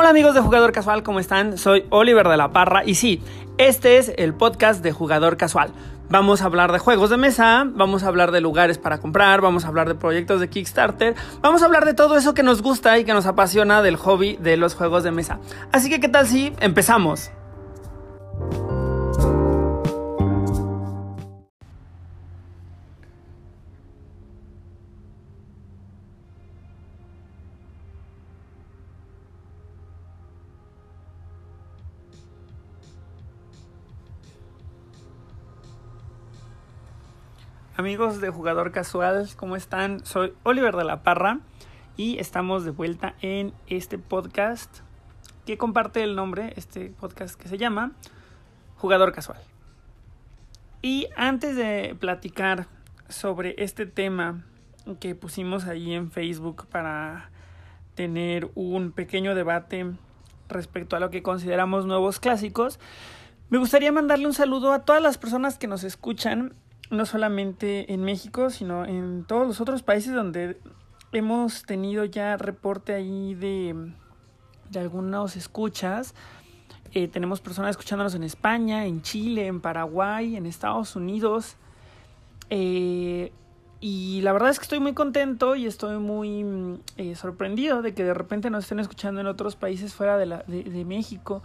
Hola amigos de Jugador Casual, ¿cómo están? Soy Oliver de la Parra y sí, este es el podcast de Jugador Casual. Vamos a hablar de juegos de mesa, vamos a hablar de lugares para comprar, vamos a hablar de proyectos de Kickstarter, vamos a hablar de todo eso que nos gusta y que nos apasiona del hobby de los juegos de mesa. Así que, ¿qué tal si empezamos? Amigos de Jugador Casual, ¿cómo están? Soy Oliver de la Parra y estamos de vuelta en este podcast que comparte el nombre, este podcast que se llama Jugador Casual. Y antes de platicar sobre este tema que pusimos ahí en Facebook para tener un pequeño debate respecto a lo que consideramos nuevos clásicos, me gustaría mandarle un saludo a todas las personas que nos escuchan no solamente en México, sino en todos los otros países donde hemos tenido ya reporte ahí de, de escuchas. Eh, tenemos personas escuchándonos en España, en Chile, en Paraguay, en Estados Unidos. Eh, y la verdad es que estoy muy contento y estoy muy eh, sorprendido de que de repente nos estén escuchando en otros países fuera de, la, de México.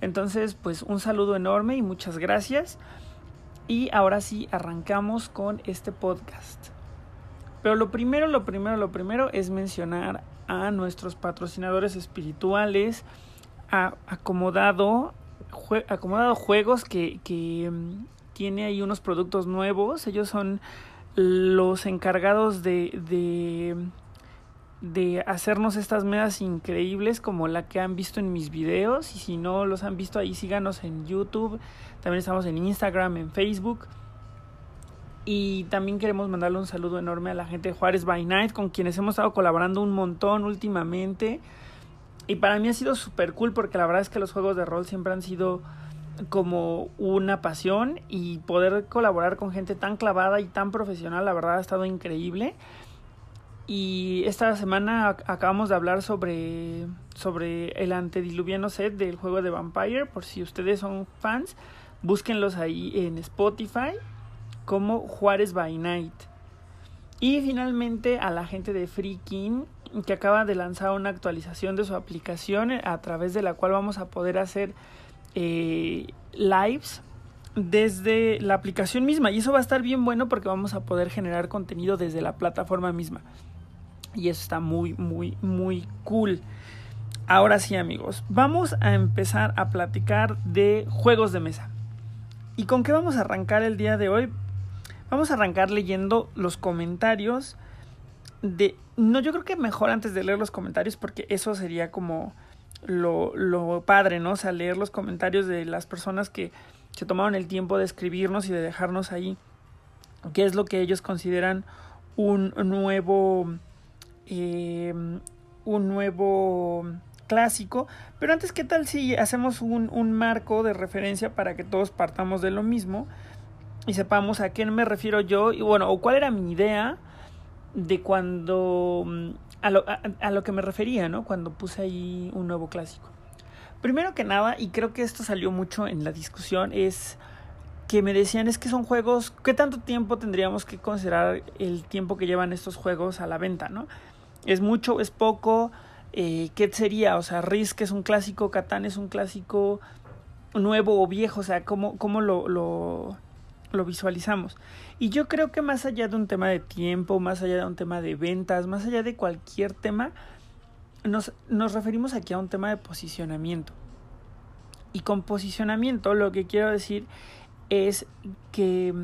Entonces, pues un saludo enorme y muchas gracias. Y ahora sí, arrancamos con este podcast. Pero lo primero, lo primero, lo primero es mencionar a nuestros patrocinadores espirituales, a Acomodado, Acomodado Juegos, que, que um, tiene ahí unos productos nuevos. Ellos son los encargados de, de hacernos estas mesas increíbles como la que han visto en mis videos. Y si no los han visto ahí, síganos en YouTube también estamos en Instagram, en Facebook. Y también queremos mandarle un saludo enorme a la gente de Juárez by Night, con quienes hemos estado colaborando un montón últimamente. Y para mí ha sido súper cool porque la verdad es que los juegos de rol siempre han sido como una pasión y poder colaborar con gente tan clavada y tan profesional, la verdad ha estado increíble. Y esta semana acabamos de hablar sobre, sobre el antediluviano set del juego de Vampire, por si ustedes son fans Búsquenlos ahí en Spotify como Juárez by Night. Y finalmente a la gente de Freaking que acaba de lanzar una actualización de su aplicación a través de la cual vamos a poder hacer eh, lives desde la aplicación misma y eso va a estar bien bueno porque vamos a poder generar contenido desde la plataforma misma y eso está muy muy muy cool ahora sí amigos vamos a empezar a platicar de juegos de mesa ¿Y con qué vamos a arrancar el día de hoy? Vamos a arrancar leyendo los comentarios de... No, yo creo que mejor antes de leer los comentarios porque eso sería como lo, lo padre, ¿no? O sea, leer los comentarios de las personas que se tomaron el tiempo de escribirnos y de dejarnos ahí qué es lo que ellos consideran un nuevo... Eh, un nuevo clásico. Pero antes, ¿qué tal si hacemos un, un marco de referencia para que todos partamos de lo mismo y sepamos a quién me refiero yo y bueno, o cuál era mi idea de cuando mm, a lo, a, a lo que me refería, ¿no? Cuando puse ahí un nuevo clásico. Primero que nada, y creo que esto salió mucho en la discusión, es que me decían es que son juegos, ¿qué tanto tiempo tendríamos que considerar el tiempo que llevan estos juegos a la venta, ¿no? ¿Es mucho, es poco? eh, ¿qué sería? O sea, Risk es un clásico, Catán es un clásico nuevo o viejo, o sea, ¿cómo, cómo lo, lo, lo visualizamos? Y yo creo que más allá de un tema de tiempo, más allá de un tema de ventas, más allá de cualquier tema, nos, nos referimos aquí a un tema de posicionamiento. Y con posicionamiento lo que quiero decir es que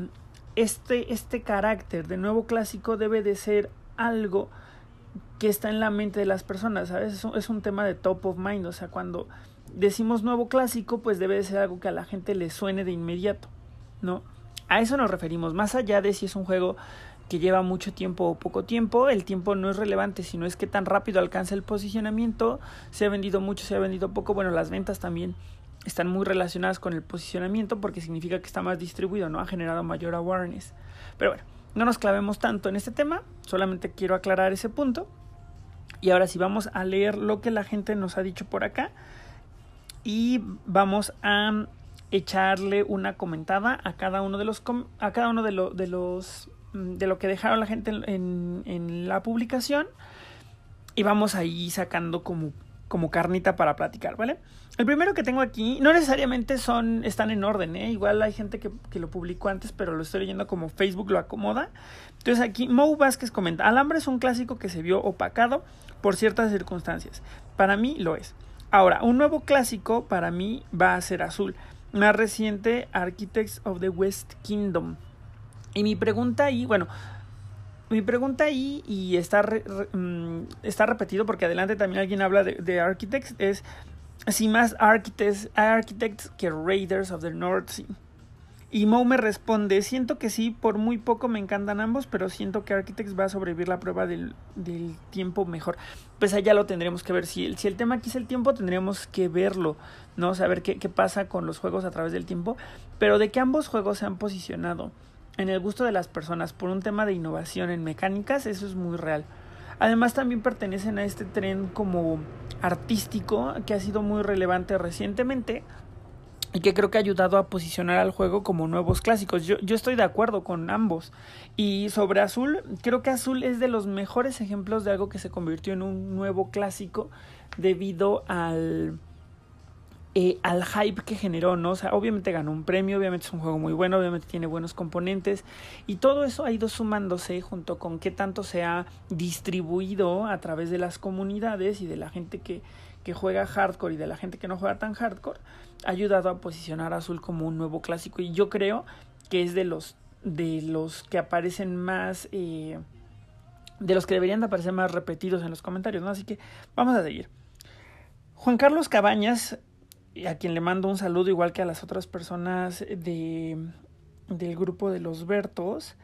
este, este carácter de nuevo clásico debe de ser algo que está en la mente de las personas, ¿sabes? Es un, es un tema de top of mind, o sea, cuando decimos nuevo clásico, pues debe de ser algo que a la gente le suene de inmediato, ¿no? A eso nos referimos, más allá de si es un juego que lleva mucho tiempo o poco tiempo, el tiempo no es relevante, sino es que tan rápido alcanza el posicionamiento, se ha vendido mucho, se ha vendido poco, bueno, las ventas también están muy relacionadas con el posicionamiento porque significa que está más distribuido, ¿no? Ha generado mayor awareness. Pero bueno, no nos clavemos tanto en este tema, solamente quiero aclarar ese punto Y ahora sí, vamos a leer lo que la gente nos ha dicho por acá. Y vamos a echarle una comentada a cada uno de los a cada uno de, de los mm, de lo que dejaron la gente en, en, la publicación y vamos ahí sacando como como carnita para platicar, ¿vale? El primero que tengo aquí, no necesariamente son, están en orden, ¿eh? Igual hay gente que, que, lo publicó antes, pero lo estoy leyendo como Facebook lo acomoda. Entonces aquí Mo Vázquez comenta, Alambre es un clásico que se vio opacado por ciertas circunstancias. Para mí lo es. Ahora, un nuevo clásico para mí va a ser Azul más reciente Architects of the West Kingdom. Y mi pregunta ahí, bueno, mi pregunta ahí, y está, mm, está repetido porque adelante también alguien habla de, de Architects, es si más Architects, Architects que Raiders of the North Sea. Y Mo me responde, siento que sí, por muy poco me encantan ambos, pero siento que Architects va a sobrevivir la prueba del, del tiempo mejor. Pues allá lo tendremos que ver. Si el, si el tema aquí es el tiempo, tendríamos que verlo, ¿no? Saber qué, qué pasa con los juegos a través del tiempo. Pero de que ambos juegos se han posicionado en el gusto de las personas por un tema de innovación en mecánicas, eso es muy real. Además también pertenecen a este tren como artístico que ha sido muy relevante recientemente y que creo que ha ayudado a posicionar al juego como nuevos clásicos. Yo, yo estoy de acuerdo con ambos. Y sobre Azul, creo que Azul es de los mejores ejemplos de algo que se convirtió en un nuevo clásico debido al, eh, al hype que generó, ¿no? O sea, obviamente ganó un premio, obviamente es un juego muy bueno, obviamente tiene buenos componentes y todo eso ha ido sumándose junto con qué tanto se ha distribuido a través de las comunidades y de la gente que, que juega hardcore y de la gente que no juega tan hardcore, ha ayudado a posicionar Azul como un nuevo clásico y yo creo que es de los de los que aparecen más eh, de los que deberían de aparecer más repetidos en los comentarios, ¿no? Así que vamos a seguir. Juan Carlos Cabañas, a quien le mando un saludo igual que a las otras personas de del grupo de los Bertos,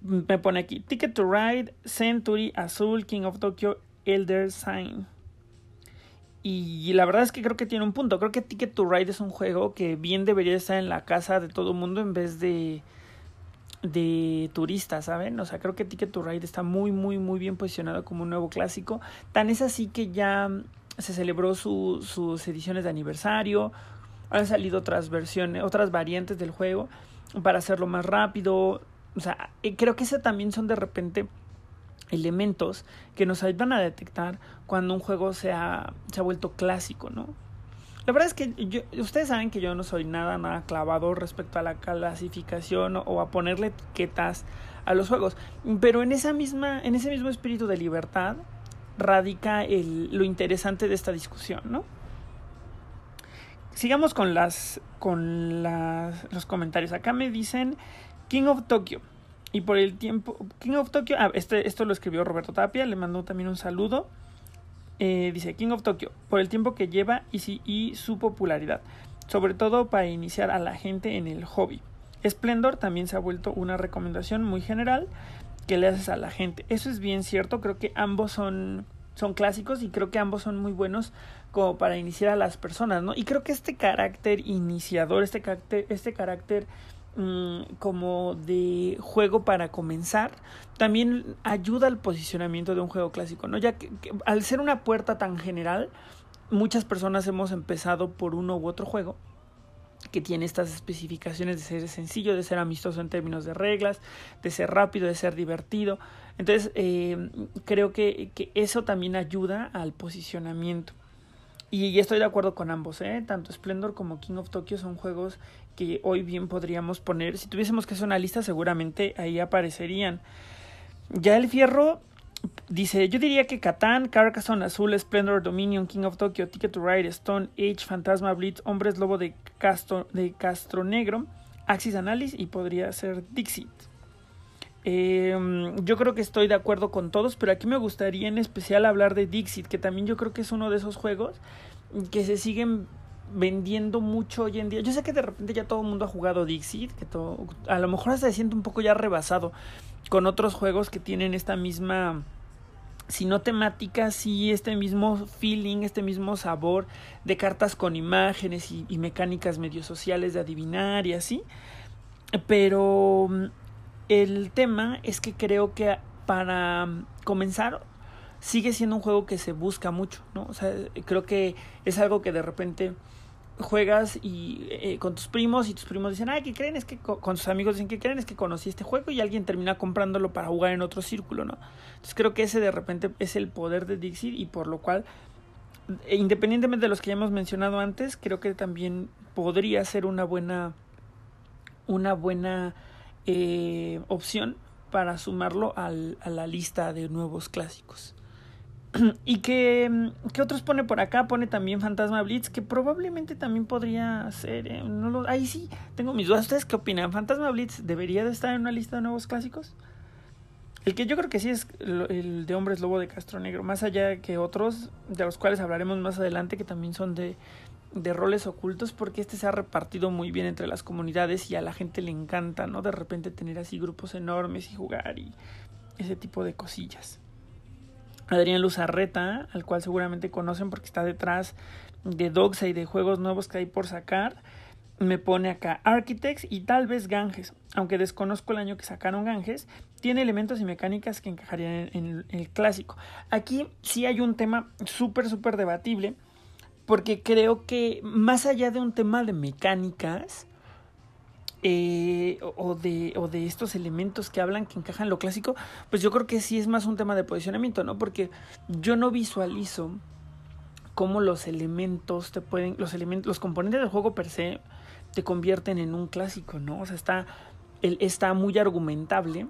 me pone aquí Ticket to Ride, Century, Azul, King of Tokyo, Elder Sign. Y la verdad es que creo que tiene un punto. Creo que Ticket to Ride es un juego que bien debería estar en la casa de todo mundo en vez de de turistas, ¿saben? O sea, creo que Ticket to Ride está muy, muy, muy bien posicionado como un nuevo clásico. Tan es así que ya se celebró su, sus ediciones de aniversario. Han salido otras versiones, otras variantes del juego para hacerlo más rápido. O sea, creo que ese también son de repente elementos que nos ayudan a detectar cuando un juego se ha, se ha vuelto clásico, ¿no? La verdad es que yo, ustedes saben que yo no soy nada, nada clavado respecto a la clasificación o a ponerle etiquetas a los juegos, pero en esa misma, en ese mismo espíritu de libertad radica el, lo interesante de esta discusión, ¿no? Sigamos con las con los comentarios. Acá me dicen King of Tokyo. Y por el tiempo, King of Tokyo, ah, este, esto lo escribió Roberto Tapia, le mandó también un saludo. Eh, dice King of Tokyo, por el tiempo que lleva y, y su popularidad, sobre todo para iniciar a la gente en el hobby. Splendor también se ha vuelto una recomendación muy general que le haces a la gente. Eso es bien cierto, creo que ambos son, son clásicos y creo que ambos son muy buenos como para iniciar a las personas, ¿no? Y creo que este carácter iniciador, este carácter, este carácter Mm, como de juego para comenzar también ayuda al posicionamiento de un juego clásico, ¿no? Ya que, al ser una puerta tan general, muchas personas hemos empezado por uno u otro juego que tiene estas especificaciones de ser sencillo, de ser amistoso en términos de reglas, de ser rápido, de ser divertido. Entonces, eh, creo que, que eso también ayuda al posicionamiento. Y estoy de acuerdo con ambos, ¿eh? Tanto Splendor como King of Tokyo son juegos que hoy bien podríamos poner. Si tuviésemos que hacer una lista, seguramente ahí aparecerían. Ya el fierro dice: Yo diría que Catán, Carcassonne Azul, Splendor, Dominion, King of Tokyo, Ticket to Ride, Stone Age, Fantasma Blitz, Hombres Lobo de Castro, de Castro Negro, Axis Analysis y podría ser Dixit. Eh, yo creo que estoy de acuerdo con todos, pero aquí me gustaría en especial hablar de Dixit, que también yo creo que es uno de esos juegos que se siguen vendiendo mucho hoy en día. Yo sé que de repente ya todo el mundo ha jugado Dixit, que a lo mejor se siente un poco ya rebasado con otros juegos que tienen esta misma, si no temática, sí este mismo feeling, este mismo sabor de cartas con imágenes y, y mecánicas medio sociales de adivinar y así. Pero el tema es que creo que para comenzar sigue siendo un juego que se busca mucho, ¿no? O sea, creo que es algo que de repente juegas y eh, con tus primos y tus primos dicen, ay, ¿qué creen? Es que con sus amigos dicen, ¿qué creen? Es que conocí este juego y alguien termina comprándolo para jugar en otro círculo, ¿no? Entonces creo que ese de repente es el poder de Dixit y por lo cual, e independientemente de los que ya hemos mencionado antes, creo que también podría ser una buena, una buena eh, opción para sumarlo al, a la lista de nuevos clásicos. y que, ¿qué otros pone por acá? Pone también Fantasma Blitz, que probablemente también podría ser. ¿eh? No lo, ahí sí, tengo mis dudas. ¿Ustedes qué opinan? ¿Fantasma Blitz debería de estar en una lista de nuevos clásicos? El que yo creo que sí es el de Hombres Lobo de Castro Negro, más allá que otros, de los cuales hablaremos más adelante, que también son de, de roles ocultos, porque este se ha repartido muy bien entre las comunidades y a la gente le encanta, ¿no? De repente tener así grupos enormes y jugar y ese tipo de cosillas. Adrián Luzarreta, al cual seguramente conocen porque está detrás de Doxa y de juegos nuevos que hay por sacar, me pone acá Architects y tal vez Ganges, aunque desconozco el año que sacaron Ganges, tiene elementos y mecánicas que encajarían en, el clásico. Aquí sí hay un tema súper, súper debatible, porque creo que más allá de un tema de mecánicas, eh, o, de, o de estos elementos que hablan que encajan en lo clásico, pues yo creo que sí es más un tema de posicionamiento, ¿no? Porque yo no visualizo cómo los elementos te pueden, los elementos, los componentes del juego per se te convierten en un clásico, ¿no? O sea, está, está muy argumentable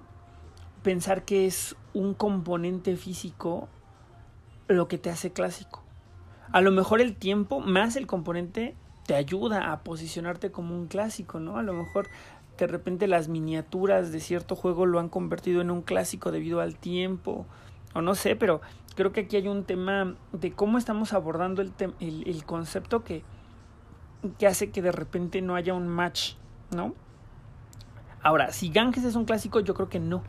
pensar que es un componente físico lo que te hace clásico. A lo mejor el tiempo más el componente te ayuda a posicionarte como un clásico, ¿no? A lo mejor de repente las miniaturas de cierto juego lo han convertido en un clásico debido al tiempo, o no sé, pero creo que aquí hay un tema de cómo estamos abordando el, concepto que, que hace que de repente no haya un match, ¿no? Ahora, si Ganges es un clásico, yo creo que no.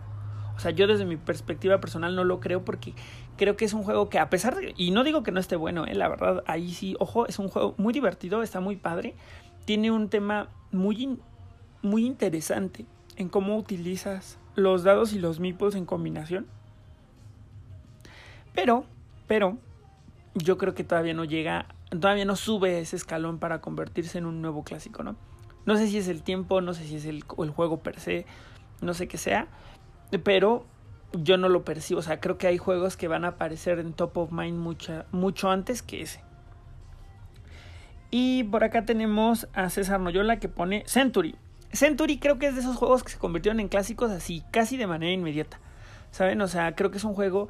O sea, yo desde mi perspectiva personal no lo creo porque creo que es un juego que a pesar de... Y no digo que no esté bueno, ¿eh? la verdad, ahí sí, ojo, es un juego muy divertido, está muy padre. Tiene un tema muy, muy interesante en cómo utilizas los dados y los meeples en combinación. Pero, pero, yo creo que todavía no llega, todavía no sube ese escalón para convertirse en un nuevo clásico, ¿no? No sé si es el tiempo, no sé si es el, el juego per se, no sé qué sea, pero yo no lo percibo. O sea, creo que hay juegos que van a aparecer en top of mind mucha, mucho antes que ese. Y por acá tenemos a César Noyola que pone Century. Century creo que es de esos juegos que se convirtieron en clásicos así, casi de manera inmediata. ¿Saben? O sea, creo que es un juego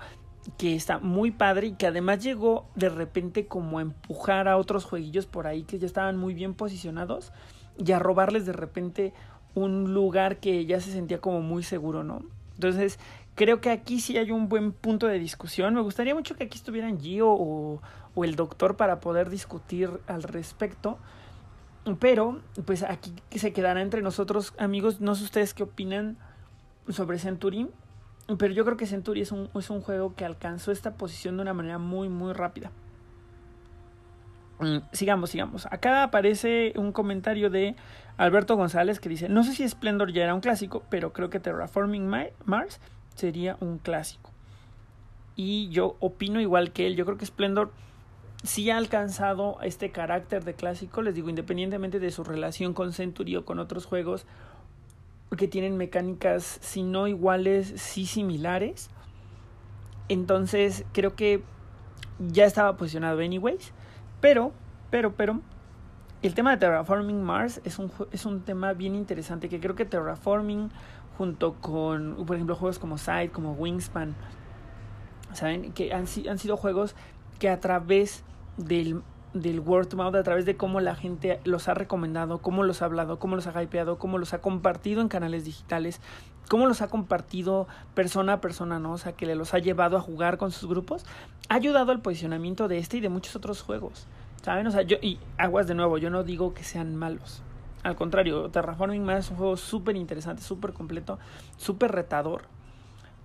que está muy padre y que además llegó de repente como a empujar a otros jueguillos por ahí que ya estaban muy bien posicionados y a robarles de repente un lugar que ya se sentía como muy seguro, ¿no? Entonces, creo que aquí sí hay un buen punto de discusión. Me gustaría mucho que aquí estuvieran Gio o, o el doctor para poder discutir al respecto. Pero, pues aquí se quedará entre nosotros, amigos. No sé ustedes qué opinan sobre Century. Pero yo creo que Century es un, es un juego que alcanzó esta posición de una manera muy, muy rápida. Mm, sigamos, sigamos. Acá aparece un comentario de Alberto González que dice, no sé si Splendor ya era un clásico, pero creo que Terraforming Mars sería un clásico. Y yo opino igual que él, yo creo que Splendor sí ha alcanzado este carácter de clásico, les digo, independientemente de su relación con Century o con otros juegos que tienen mecánicas, si no iguales, sí similares. Entonces creo que ya estaba posicionado anyways. Pero, pero, pero, el tema de Terraforming Mars es un, es un tema bien interesante que creo que Terraforming junto con, por ejemplo, juegos como Side, como Wingspan, ¿saben? Que han, han sido juegos que a través del, del word of mouth, a través de cómo la gente los ha recomendado, cómo los ha hablado, cómo los ha hypeado, cómo los ha compartido en canales digitales, cómo los ha compartido persona a persona, ¿no? O sea, que le los ha llevado a jugar con sus grupos, ha ayudado al posicionamiento de este y de muchos otros juegos, ¿saben? O sea, yo, y aguas de nuevo, yo no digo que sean malos, al contrario, Terraforming Mars es un juego súper interesante, súper completo, súper retador.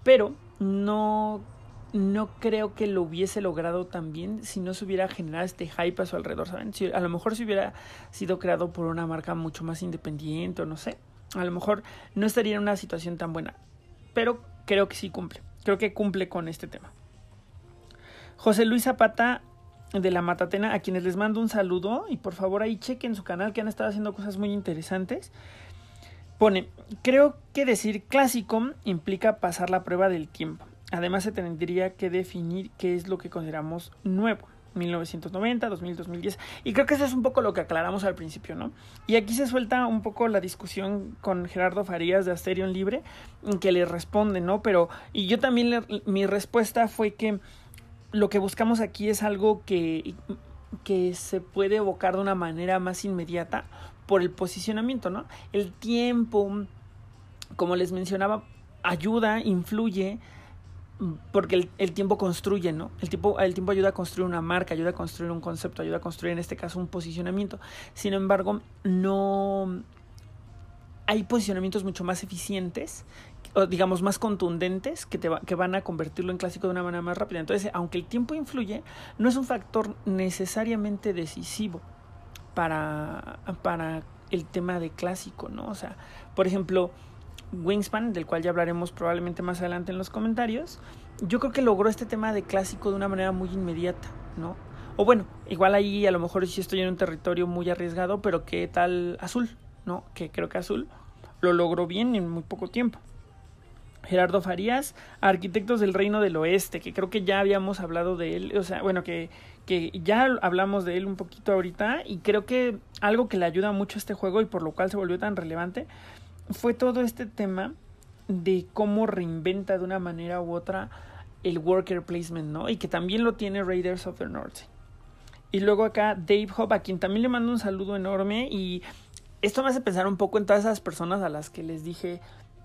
Pero no, no creo que lo hubiese logrado tan bien si no se hubiera generado este hype a su alrededor, ¿saben? A lo mejor si hubiera sido creado por una marca mucho más independiente o no sé. A lo mejor no estaría en una situación tan buena. Pero creo que sí cumple. Creo que cumple con este tema. José Luis Zapata de la Matatena, a quienes les mando un saludo y por favor ahí chequen su canal que han estado haciendo cosas muy interesantes. Pone, creo que decir clásico implica pasar la prueba del tiempo. Además se tendría que definir qué es lo que consideramos nuevo. 1990, 2000, 2010. Y creo que eso es un poco lo que aclaramos al principio, ¿no? Y aquí se suelta un poco la discusión con Gerardo Farías de Asterion Libre, que le responde, ¿no? Pero, y yo también, mi respuesta fue que lo que buscamos aquí es algo que, que se puede evocar de una manera más inmediata por el posicionamiento, ¿no? El tiempo, como les mencionaba, ayuda, influye, porque el, tiempo construye, ¿no? El tiempo, el tiempo ayuda a construir una marca, ayuda a construir un concepto, ayuda a construir en este caso un posicionamiento. Sin embargo, no hay posicionamientos mucho más eficientes digamos más contundentes que, te que van a convertirlo en clásico de una manera más rápida. Entonces, aunque el tiempo influye, no es un factor necesariamente decisivo para, para el tema de clásico, ¿no? O sea, por ejemplo, Wingspan, del cual ya hablaremos probablemente más adelante en los comentarios, yo creo que logró este tema de clásico de una manera muy inmediata, ¿no? O bueno, igual ahí a lo mejor sí estoy en un territorio muy arriesgado, pero ¿qué tal Azul? ¿No? Que creo que Azul lo logró bien en muy poco tiempo. Gerardo Farías, Arquitectos del Reino del Oeste, que creo que ya habíamos hablado de él, o sea, bueno, que, que ya hablamos de él un poquito ahorita, y creo que algo que le ayuda mucho a este juego y por lo cual se volvió tan relevante fue todo este tema de cómo reinventa de una manera u otra el worker placement, ¿no? Y que también lo tiene Raiders of the North. Y luego acá Dave Hobb, a quien también le mando un saludo enorme y esto me hace pensar un poco en todas esas personas a las que les dije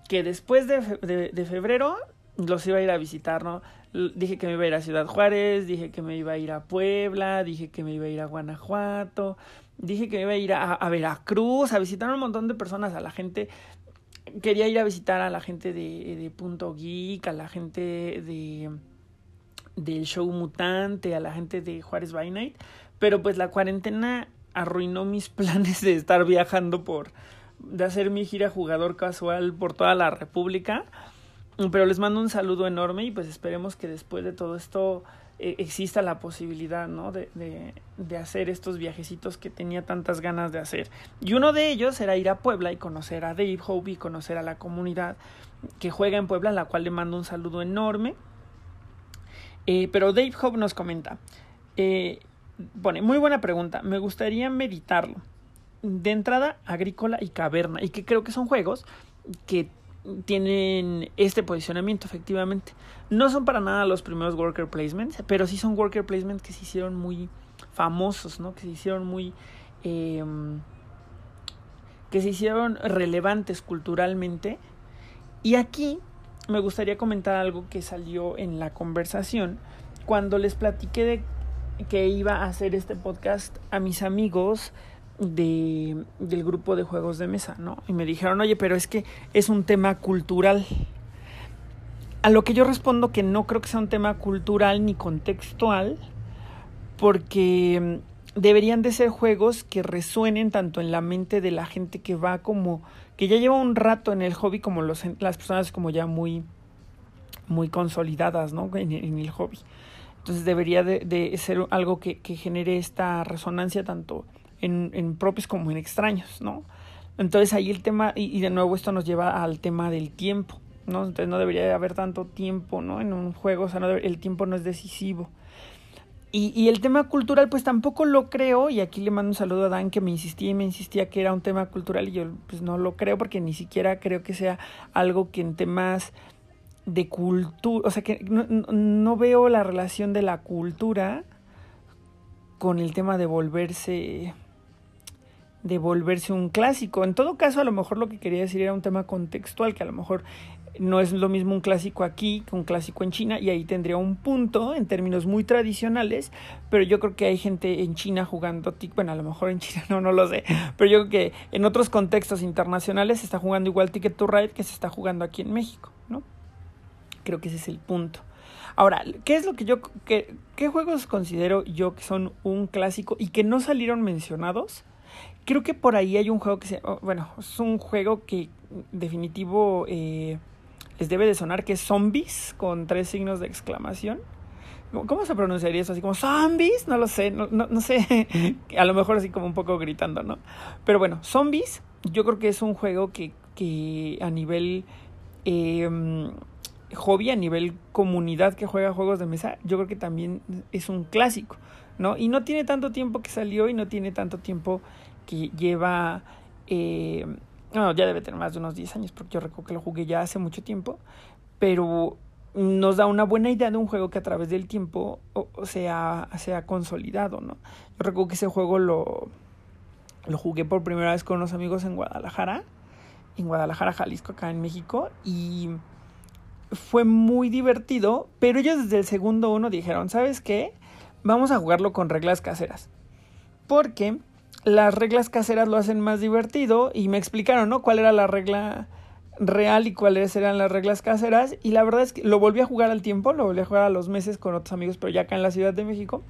que después de, de, febrero los iba a ir a visitar, ¿no? Dije que me iba a ir a Ciudad Juárez, dije que me iba a ir a Puebla, dije que me iba a ir a Guanajuato, dije que me iba a ir a, a Veracruz, a visitar a un montón de personas, a la gente quería ir a visitar a la gente de, de Punto Geek, a la gente de del show mutante, a la gente de Juárez by Night, pero pues la cuarentena arruinó mis planes de estar viajando por de hacer mi gira jugador casual por toda la República. Pero les mando un saludo enorme y pues esperemos que después de todo esto eh, exista la posibilidad, ¿no? De, de, de, hacer estos viajecitos que tenía tantas ganas de hacer. Y uno de ellos era ir a Puebla y conocer a Dave Hope y conocer a la comunidad que juega en Puebla, a la cual le mando un saludo enorme. Eh, pero Dave Hope nos comenta, eh, pone, muy buena pregunta, me gustaría meditarlo. De entrada, agrícola y caverna, y que creo que son juegos que tienen este posicionamiento efectivamente. No son para nada los primeros worker placements, pero sí son worker placements que se hicieron muy famosos, ¿no? Que se hicieron muy... Em, que se hicieron relevantes culturalmente. Y aquí me gustaría comentar algo que salió en la conversación cuando les platiqué de que iba a hacer este podcast a mis amigos de, del grupo de juegos de mesa, ¿no? Y me dijeron, oye, pero es que es un tema cultural. A lo que yo respondo que no creo que sea un tema cultural ni contextual, porque mm, deberían de ser juegos que resuenen tanto en la mente de la gente que va como que ya lleva un rato en el hobby como los, las personas como ya muy muy consolidadas ¿no? en, el hobby entonces debería de, ser algo que genere esta resonancia tanto en, propios como en extraños, ¿no? Entonces ahí el tema, y, de nuevo esto nos lleva al tema del tiempo, ¿no? Entonces no debería haber tanto tiempo, ¿no? En un juego, o sea, el tiempo no es decisivo. Y, el tema cultural, pues tampoco lo creo, y aquí le mando un saludo a Dan que me insistía y me insistía que era un tema cultural, y yo pues no lo creo porque ni siquiera creo que sea algo que en temas de cultura, o sea que no veo la relación de la cultura con el tema de volverse de volverse un clásico. En todo caso, a lo mejor lo que quería decir era un tema contextual, que a lo mejor no es lo mismo un clásico aquí que un clásico en China, y ahí tendría un punto en términos muy tradicionales, pero yo creo que hay gente en China jugando, bueno, a lo mejor en China no, no lo sé, pero yo creo que en otros contextos internacionales se está jugando igual Ticket to Ride que se está jugando aquí en México, ¿no? Creo que ese es el punto. Ahora, ¿qué es lo que yo, qué, qué juegos considero yo que son un clásico y que no salieron mencionados? Creo que por ahí hay un juego que se... Oh, bueno, es un juego que definitivo eh, les debe de sonar, que es Zombies, con tres signos de exclamación. ¿Cómo se pronunciaría eso? Así como zombies, no lo sé, no, no, sé. A lo mejor así como un poco gritando, ¿no? Pero bueno, zombies, yo creo que es un juego que, que a nivel eh, hobby, a nivel comunidad que juega juegos de mesa, yo creo que también es un clásico, ¿no? Y no tiene tanto tiempo que salió y no tiene tanto tiempo que lleva... Eh, no, ya debe tener más de unos 10 años, porque yo recuerdo que lo jugué ya hace mucho tiempo, pero nos da una buena idea de un juego que a través del tiempo se, ha, se ha consolidado, ¿no? Yo recuerdo que ese juego lo, lo jugué por primera vez con unos amigos en Guadalajara, en Guadalajara, Jalisco, acá en México, y fue muy divertido, pero ellos desde el segundo uno dijeron, ¿sabes qué? Vamos a jugarlo con reglas caseras. Porque las reglas caseras lo hacen más divertido y me explicaron, ¿no? ¿Cuál era la regla real y cuáles eran las reglas caseras? Y la verdad es que lo volví a jugar al tiempo, lo volví a jugar a los meses con otros amigos, pero ya acá en la Ciudad de México.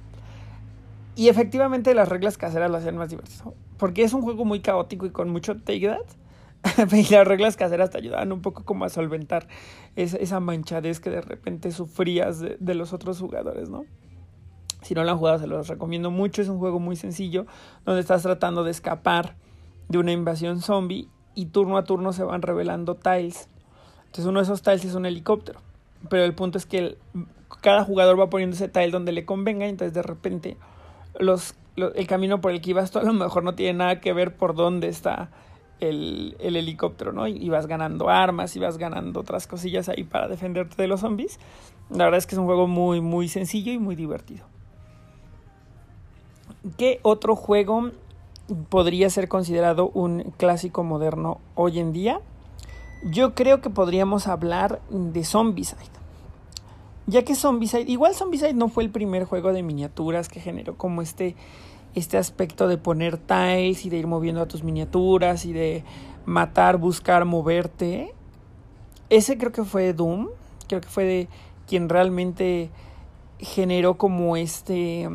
Y efectivamente las reglas caseras lo hacen más divertido. Porque es un juego muy caótico y con mucho take that. y las reglas caseras te ayudaban un poco como a solventar esa, esa manchadez que de repente sufrías de los otros jugadores, ¿no? Si no lo han jugado, se los recomiendo mucho. Es un juego muy sencillo donde estás tratando de escapar de una invasión zombie y turno a turno se van revelando tiles. Entonces uno de esos tiles es un helicóptero. Pero el punto es que cada jugador va poniendo ese tile donde le convenga y entonces de repente los, lo, el camino por el que ibas tú a lo mejor no tiene nada que ver por dónde está el, el, helicóptero, ¿no? Y vas ganando armas y vas ganando otras cosillas ahí para defenderte de los zombies. La verdad es que es un juego muy, muy sencillo y muy divertido. ¿Qué otro juego podría ser considerado un clásico moderno hoy en día? Yo creo que podríamos hablar de Zombicide. Ya que Zombicide, igual Zombicide no fue el primer juego de miniaturas que generó como este, este aspecto de poner tiles y de ir moviendo a tus miniaturas y de matar, buscar, moverte. Ese creo que fue Doom, creo que fue de quien realmente generó como este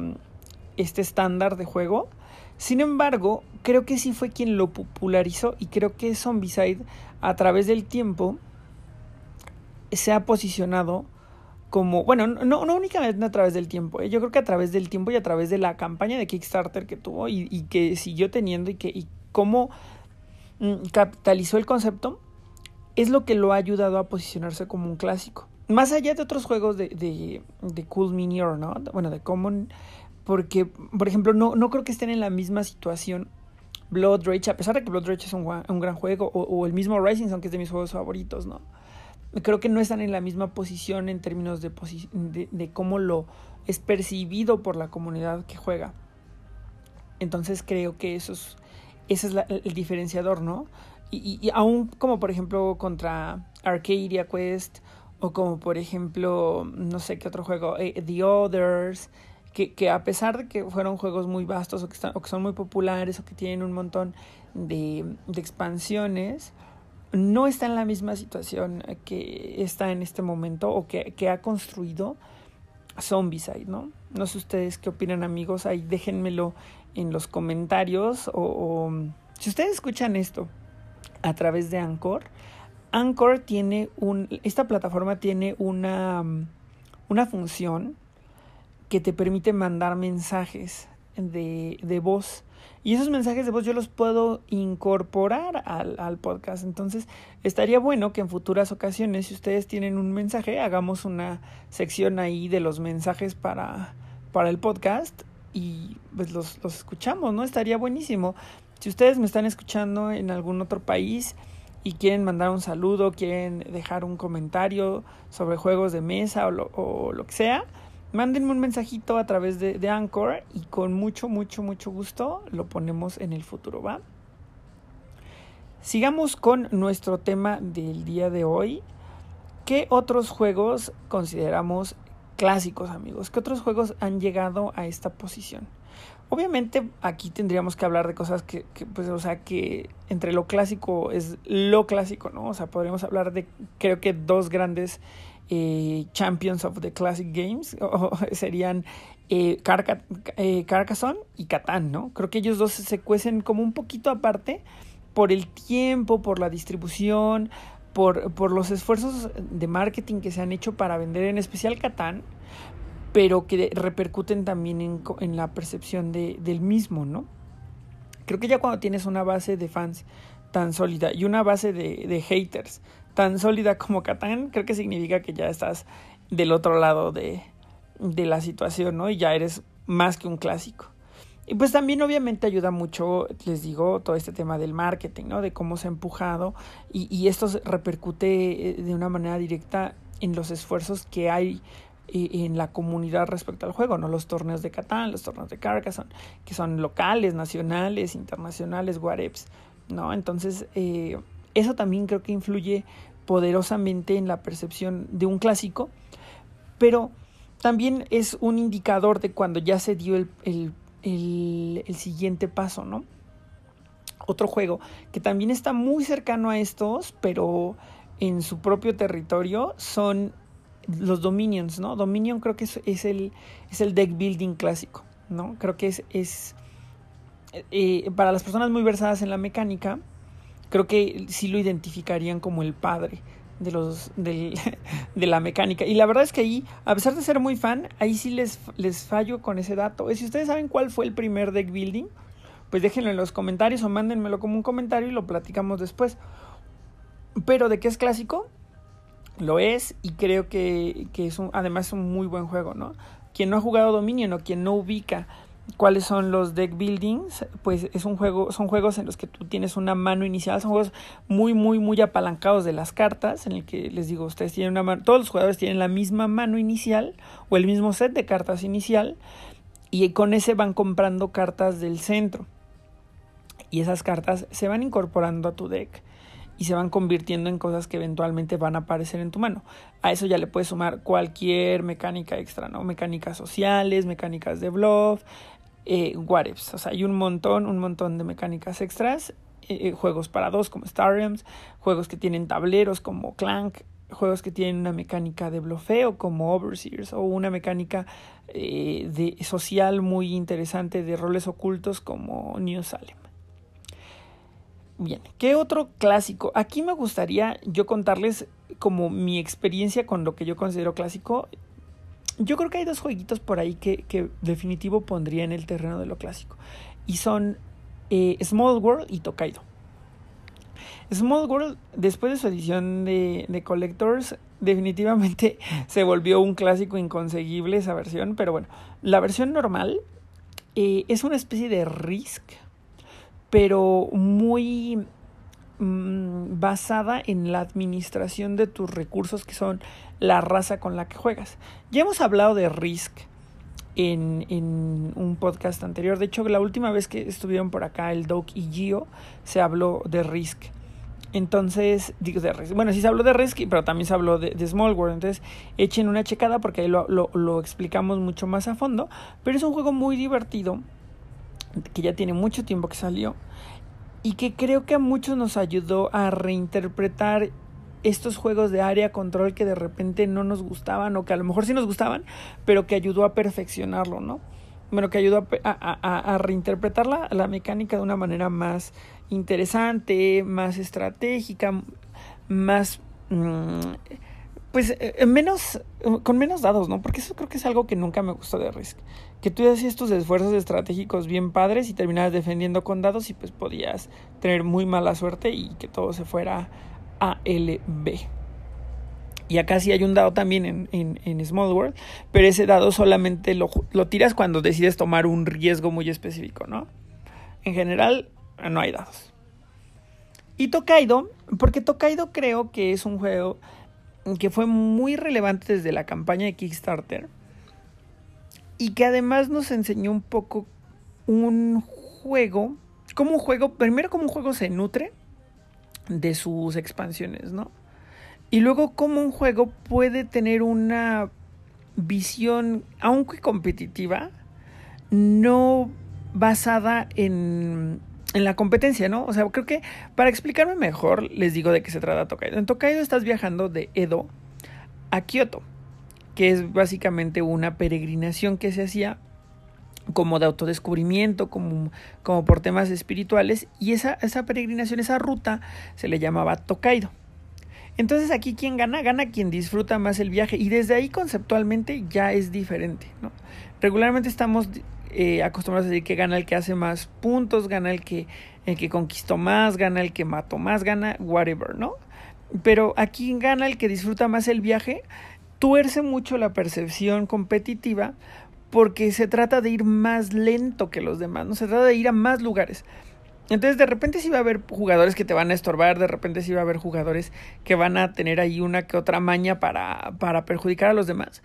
este estándar de juego. Sin embargo, creo que sí fue quien lo popularizó y creo que Zombicide a través del tiempo se ha posicionado como, bueno, no, no únicamente a través del tiempo, ¿eh? yo creo que a través del tiempo y a través de la campaña de Kickstarter que tuvo y, que siguió teniendo y, que, y cómo mm, capitalizó el concepto, es lo que lo ha ayudado a posicionarse como un clásico. Más allá de otros juegos de, de, de Cool Mini or Not, bueno, de Common porque, por ejemplo, no, no creo que estén en la misma situación Blood Rage, a pesar de que Blood Rage es un, un gran juego, o, el mismo Rising, aunque es de mis juegos favoritos, ¿no? Creo que no están en la misma posición en términos de, de, de cómo lo es percibido por la comunidad que juega. Entonces creo que eso es, ese es el diferenciador, ¿no? Y, y, y, aún como por ejemplo contra Arcadia Quest o como por ejemplo, no sé qué otro juego, eh, The Others, que, que, a pesar de que fueron juegos muy vastos o que, están, o que son muy populares o que tienen un montón de, de expansiones, no está en la misma situación que está en este momento o que, que ha construido Zombicide, ¿no? No sé ustedes qué opinan amigos, ahí déjenmelo en los comentarios o, si ustedes escuchan esto a través de Anchor, Anchor tiene un, esta plataforma tiene una, una función que te permite mandar mensajes de, de voz. Y esos mensajes de voz yo los puedo incorporar al, al, podcast. Entonces, estaría bueno que en futuras ocasiones, si ustedes tienen un mensaje, hagamos una sección ahí de los mensajes para, para el podcast y pues los, los escuchamos, ¿no? Estaría buenísimo. Si ustedes me están escuchando en algún otro país y quieren mandar un saludo, quieren dejar un comentario sobre juegos de mesa o lo, o lo que sea, Mándenme un mensajito a través de, de, Anchor y con mucho, mucho, mucho gusto lo ponemos en el futuro, ¿va? Sigamos con nuestro tema del día de hoy. ¿Qué otros juegos consideramos clásicos, amigos? ¿Qué otros juegos han llegado a esta posición? Obviamente aquí tendríamos que hablar de cosas que, que, pues, o sea, que entre lo clásico es lo clásico, ¿no? O sea, podríamos hablar de, creo que dos grandes eh, Champions of the Classic Games, serían eh, eh, Carcassonne y Catán, ¿no? Creo que ellos dos se cuecen como un poquito aparte por el tiempo, por la distribución, por, los esfuerzos de marketing que se han hecho para vender en especial Catán, pero que repercuten también en, la percepción de, del mismo, ¿no? Creo que ya cuando tienes una base de fans tan sólida y una base de haters tan sólida como Catán, creo que significa que ya estás del otro lado de, de la situación, ¿no? Y ya eres más que un clásico. Y pues también obviamente ayuda mucho, les digo, todo este tema del marketing, ¿no? De cómo se ha empujado y, y esto repercute eh, de una manera directa en los esfuerzos que hay eh, en la comunidad respecto al juego, ¿no? Los torneos de Catán, los torneos de Carcassonne, que son locales, nacionales, internacionales, whatevs, ¿no? Entonces, eh, eso también creo que influye poderosamente en la percepción de un clásico, pero también es un indicador de cuando ya se dio el, el el, siguiente paso, ¿no? Otro juego que también está muy cercano a estos, pero en su propio territorio, son los Dominions, ¿no? Dominion creo que es, el, es el deck building clásico, ¿no? Creo que es, es eh, para las personas muy versadas en la mecánica, creo que sí lo identificarían como el padre de los de la mecánica. Y la verdad es que ahí, a pesar de ser muy fan, ahí sí les, les fallo con ese dato. Si ustedes saben cuál fue el primer deck building, pues déjenlo en los comentarios o mándenmelo como un comentario y lo platicamos después. Pero de qué es clásico, lo es y creo que, que es un, además es un muy buen juego, ¿no? Quien no ha jugado Dominion o quien no ubica cuáles son los deck buildings, pues es un juego, son juegos en los que tú tienes una mano inicial, son juegos muy, muy, muy apalancados de las cartas, en el que les digo, ustedes tienen una mano, todos los jugadores tienen la misma mano inicial o el mismo set de cartas inicial, y con ese van comprando cartas del centro. Y esas cartas se van incorporando a tu deck y se van convirtiendo en cosas que eventualmente van a aparecer en tu mano. A eso ya le puedes sumar cualquier mecánica extra, ¿no? Mecánicas sociales, mecánicas de bluff, eh, O sea, hay un montón, un montón de mecánicas extras. Eh, eh, juegos para dos como Star Realms, juegos que tienen tableros como Clank, juegos que tienen una mecánica de blofeo como Overseers o una mecánica eh, de social muy interesante de roles ocultos como New Salem. Bien, ¿qué otro clásico? Aquí me gustaría yo contarles como mi experiencia con lo que yo considero clásico yo creo que hay dos jueguitos por ahí que, que definitivo pondría en el terreno de lo clásico. Y son eh, Small World y Tokaido. Small World, después de su edición de, de, Collectors, definitivamente se volvió un clásico inconseguible esa versión. Pero bueno, la versión normal eh, es una especie de Risk, pero muy Mm, basada en la administración de tus recursos que son la raza con la que juegas. Ya hemos hablado de Risk en, en, un podcast anterior. De hecho, la última vez que estuvieron por acá el Doc y Gio se habló de Risk. Entonces, digo de Risk. Bueno, sí se habló de Risk, pero también se habló de, Small World. Entonces, echen una checada porque ahí lo, lo, lo explicamos mucho más a fondo. Pero es un juego muy divertido que ya tiene mucho tiempo que salió y que creo que a muchos nos ayudó a reinterpretar estos juegos de área control que de repente no nos gustaban o que a lo mejor sí nos gustaban, pero que ayudó a perfeccionarlo, ¿no? Bueno, que ayudó a, a, a reinterpretar la, mecánica de una manera más interesante, más estratégica, más... Mmm, pues eh, menos, con menos dados, ¿no? Porque eso creo que es algo que nunca me gustó de Risk. Que tú hacías tus esfuerzos estratégicos bien padres y terminabas defendiendo con dados y pues podías tener muy mala suerte y que todo se fuera a LB. Y acá sí hay un dado también en, en, en Small World, pero ese dado solamente lo, lo tiras cuando decides tomar un riesgo muy específico, ¿no? En general, no hay dados. Y Tokaido, porque Tokaido creo que es un juego que fue muy relevante desde la campaña de Kickstarter y que además nos enseñó un poco un juego, como un juego, primero como un juego se nutre de sus expansiones, ¿no? Y luego como un juego puede tener una visión, aunque competitiva, no basada en en la competencia, ¿no? O sea, creo que para explicarme mejor les digo de qué se trata Tokaido. En Tokaido estás viajando de Edo a Kioto, que es básicamente una peregrinación que se hacía como de autodescubrimiento, como, como por temas espirituales, y esa, peregrinación, esa ruta, se le llamaba Tokaido. Entonces aquí quien gana, gana quien disfruta más el viaje y desde ahí conceptualmente ya es diferente, ¿no? Regularmente estamos eh, acostumbrados a decir que gana el que hace más puntos, gana el que, el que conquistó más, gana el que mató más, gana whatever, ¿no? Pero aquí gana el que disfruta más el viaje, tuerce mucho la percepción competitiva porque se trata de ir más lento que los demás, no se trata de ir a más lugares. Entonces de repente sí va a haber jugadores que te van a estorbar, de repente sí va a haber jugadores que van a tener ahí una que otra maña para, para perjudicar a los demás.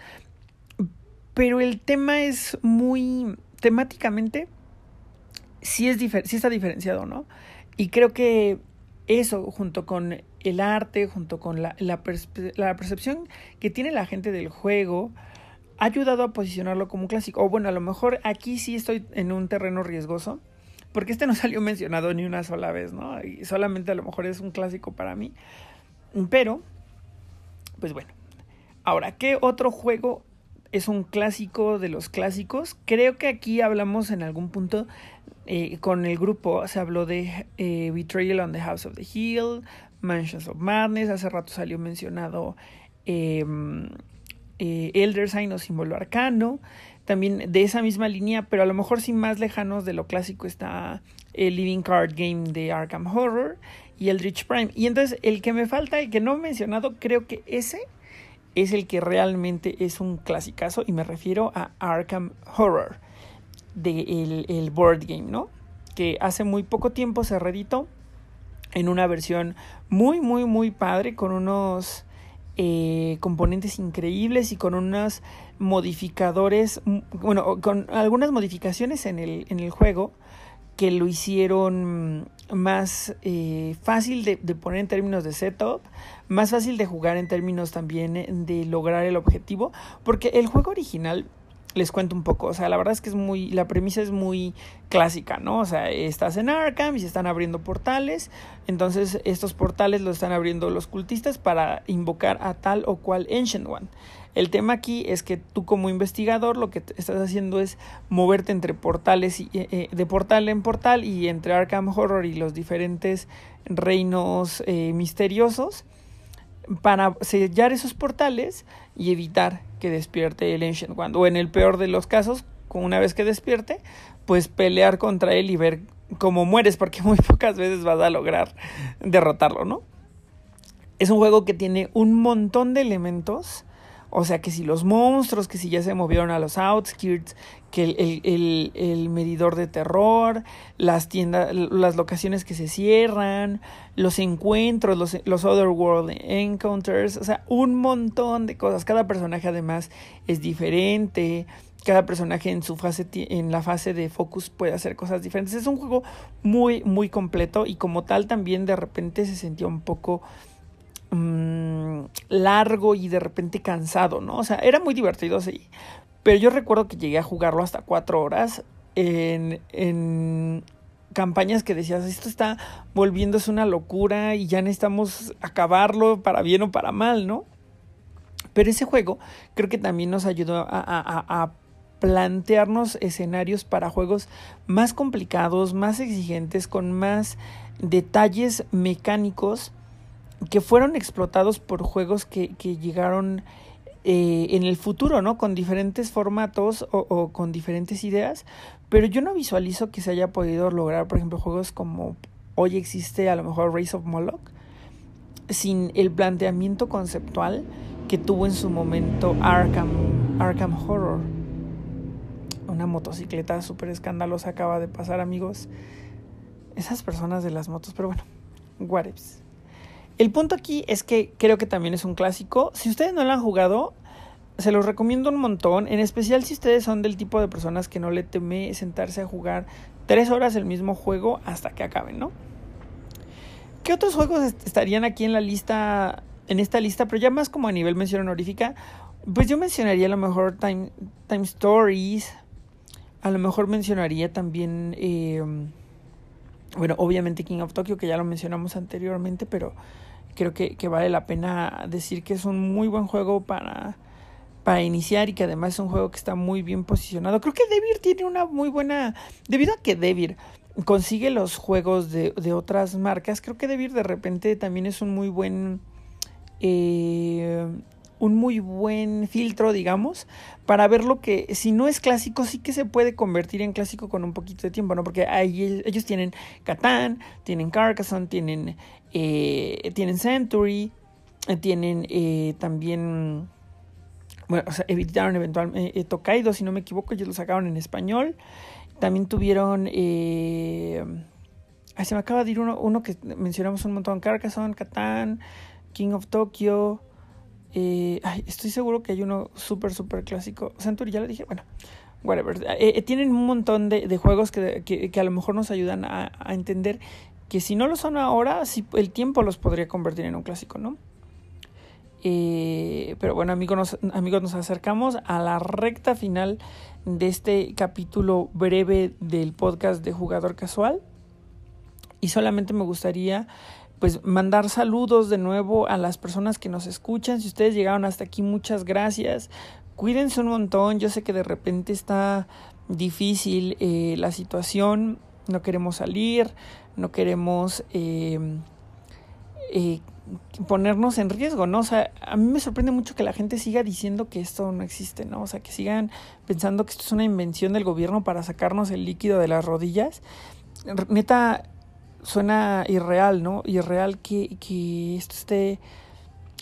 Pero el tema es muy temáticamente, sí, es sí está diferenciado, ¿no? Y creo que eso, junto con el arte, junto con la, la, la percepción que tiene la gente del juego, ha ayudado a posicionarlo como un clásico. O bueno, a lo mejor aquí sí estoy en un terreno riesgoso, porque este no salió mencionado ni una sola vez, ¿no? Y solamente a lo mejor es un clásico para mí. Pero, pues bueno. Ahora, ¿qué otro juego es un clásico de los clásicos? Creo que aquí hablamos en algún punto eh, con el grupo, se habló de eh, Betrayal on the House of the Hill, Mansions of Madness, hace rato salió mencionado em, eh, Elder Sign o Símbolo Arcano, también de esa misma línea, pero a lo mejor sin más lejanos de lo clásico está el Living Card Game de Arkham Horror y el Rich Prime. Y entonces el que me falta, el que no he mencionado, creo que ese es el que realmente es un clasicazo y me refiero a Arkham Horror de el board game, ¿no? Que hace muy poco tiempo se reeditó en una versión muy, muy, muy padre con unos eh, componentes increíbles y con unos modificadores, bueno, con algunas modificaciones en el, en el juego que lo hicieron más eh, fácil de, de, poner en términos de setup, más fácil de jugar en términos también de lograr el objetivo, porque el juego original les cuento un poco. O sea, la verdad es que es muy, la premisa es muy clásica, ¿no? O sea, estás en Arkham y se están abriendo portales. Entonces, estos portales los están abriendo los cultistas para invocar a tal o cual Ancient One. El tema aquí es que tú como investigador lo que estás haciendo es moverte entre portales y, eh, eh, de portal en portal y entre Arkham Horror y los diferentes reinos eh, misteriosos para sellar esos portales y evitar que despierte el Ancient One. O en el peor de los casos, una vez que despierte, pues pelear contra él y ver cómo mueres, porque muy pocas veces vas a lograr derrotarlo, ¿no? Es un juego que tiene un montón de elementos o sea, que si los monstruos, que si ya se movieron a los outskirts, que el, el, el, medidor de terror, las tiendas, las locaciones que se cierran, los encuentros, los, los Otherworld Encounters, o sea, un montón de cosas. Cada personaje además es diferente. Cada personaje en su fase, en la fase de focus puede hacer cosas diferentes. Es un juego muy, muy completo y como tal también de repente se sentía un poco Mm, largo y de repente cansado, ¿no? O sea, era muy divertido, sí. Pero yo recuerdo que llegué a jugarlo hasta cuatro horas en, en campañas que decías, esto está volviéndose una locura y ya necesitamos acabarlo para bien o para mal, ¿no? Pero ese juego creo que también nos ayudó a, a, a plantearnos escenarios para juegos más complicados, más exigentes, con más detalles mecánicos que fueron explotados por juegos que, que llegaron eh, en el futuro, ¿no? Con diferentes formatos o, con diferentes ideas, pero yo no visualizo que se haya podido lograr, por ejemplo, juegos como hoy existe a lo mejor Race of Moloch, sin el planteamiento conceptual que tuvo en su momento Arkham, Arkham Horror. Una motocicleta súper escandalosa acaba de pasar, amigos. Esas personas de las motos, pero bueno, what. El punto aquí es que creo que también es un clásico. Si ustedes no lo han jugado, se los recomiendo un montón. En especial si ustedes son del tipo de personas que no le teme sentarse a jugar tres horas el mismo juego hasta que acaben, ¿no? ¿Qué otros juegos estarían aquí en la lista, en esta lista, pero ya más como a nivel mención honorífica? Pues yo mencionaría a lo mejor Time, Time Stories, a lo mejor mencionaría también, eh, bueno, obviamente King of Tokyo, que ya lo mencionamos anteriormente, pero creo que, que, vale la pena decir que es un muy buen juego para, para iniciar y que además es un juego que está muy bien posicionado. Creo que Devir tiene una muy buena... Debido a que Devir consigue los juegos de, de otras marcas, creo que Devir de repente también es un muy buen eh, un muy buen filtro, digamos, para ver lo que, si no es clásico, sí que se puede convertir en clásico con un poquito de tiempo, ¿no? Porque ahí, ellos tienen Catán, tienen Carcassonne, tienen, eh, tienen Century, eh, tienen eh, también, bueno, o sea, evitaron eventualmente eh, Tokaido, si no me equivoco, ellos lo sacaron en español. También tuvieron, eh, se me acaba de ir uno, uno que mencionamos un montón, Carcassonne, Catán, King of Tokyo. Eh, estoy seguro que hay uno súper, súper clásico. Century, ya lo dije, bueno, whatever. Eh, eh, tienen un montón de, juegos que, que, a lo mejor nos ayudan a, entender que si no lo son ahora, el tiempo los podría convertir en un clásico, ¿no? Eh, pero bueno, amigos amigos, nos acercamos a la recta final de este capítulo breve del podcast de Jugador Casual. Y solamente me gustaría pues mandar saludos de nuevo a las personas que nos escuchan. Si ustedes llegaron hasta aquí, muchas gracias. Cuídense un montón. Yo sé que de repente está difícil eh, la situación. No queremos salir, no queremos eh, eh, ponernos en riesgo, ¿no? O sea, a mí me sorprende mucho que la gente siga diciendo que esto no existe, ¿no? O sea, que sigan pensando que esto es una invención del gobierno para sacarnos el líquido de las rodillas. Neta, suena irreal, ¿no? Irreal que, que esto esté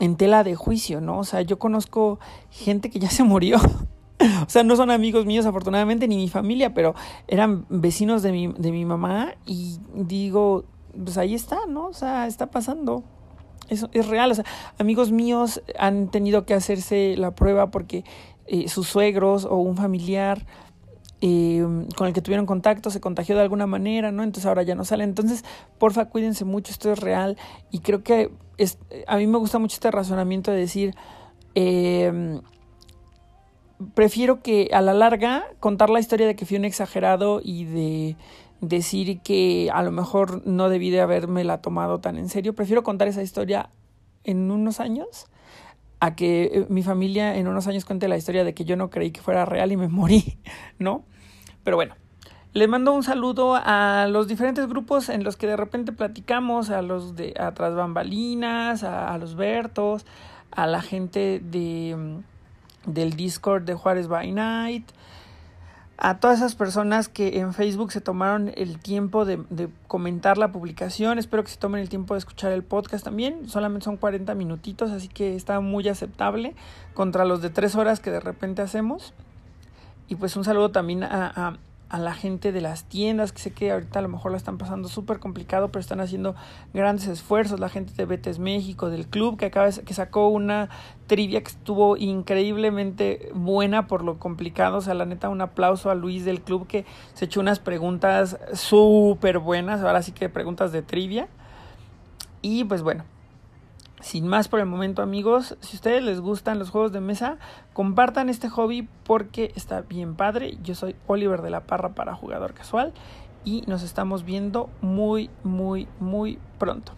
en tela de juicio, ¿no? O sea, yo conozco gente que ya se murió. o sea, no son amigos míos afortunadamente ni mi familia, pero eran vecinos de mi, de mi mamá y digo, pues ahí está, ¿no? O sea, está pasando. Es, es real, o sea, amigos míos han tenido que hacerse la prueba porque eh, sus suegros o un familiar eh, con el que tuvieron contacto se contagió de alguna manera, ¿no? Entonces ahora ya no sale. Entonces, porfa, cuídense mucho, esto es real. Y creo que a mí me gusta mucho este razonamiento de decir, eh, prefiero que a la larga contar la historia de que fui un exagerado y de decir que a lo mejor no debí de haberme la tomado tan en serio. Prefiero contar esa historia en unos años a que mi familia en unos años cuente la historia de que yo no creí que fuera real y me morí, ¿no? Pero bueno, les mando un saludo a los diferentes grupos en los que de repente platicamos, a los de Atrás Bambalinas, a, a los Bertos, a la gente de, del Discord de Juárez by Night, a todas esas personas que en Facebook se tomaron el tiempo de, de, comentar la publicación. Espero que se tomen el tiempo de escuchar el podcast también. Solamente son 40 minutitos, así que está muy aceptable contra los de 3 horas que de repente hacemos. Y pues un saludo también a, a, la gente de las tiendas, que sé que ahorita a lo mejor la están pasando súper complicado, pero están haciendo grandes esfuerzos. La gente de Betes México, del club, que acaba que sacó una trivia que estuvo increíblemente buena por lo complicado. O sea, la neta, un aplauso a Luis del club que se echó unas preguntas súper buenas. Ahora sí que preguntas de trivia. Y pues bueno, sin más por el momento amigos, si a ustedes les gustan los juegos de mesa, compartan este hobby porque está bien padre. Yo soy Oliver de la Parra para jugador casual y nos estamos viendo muy, muy, muy pronto.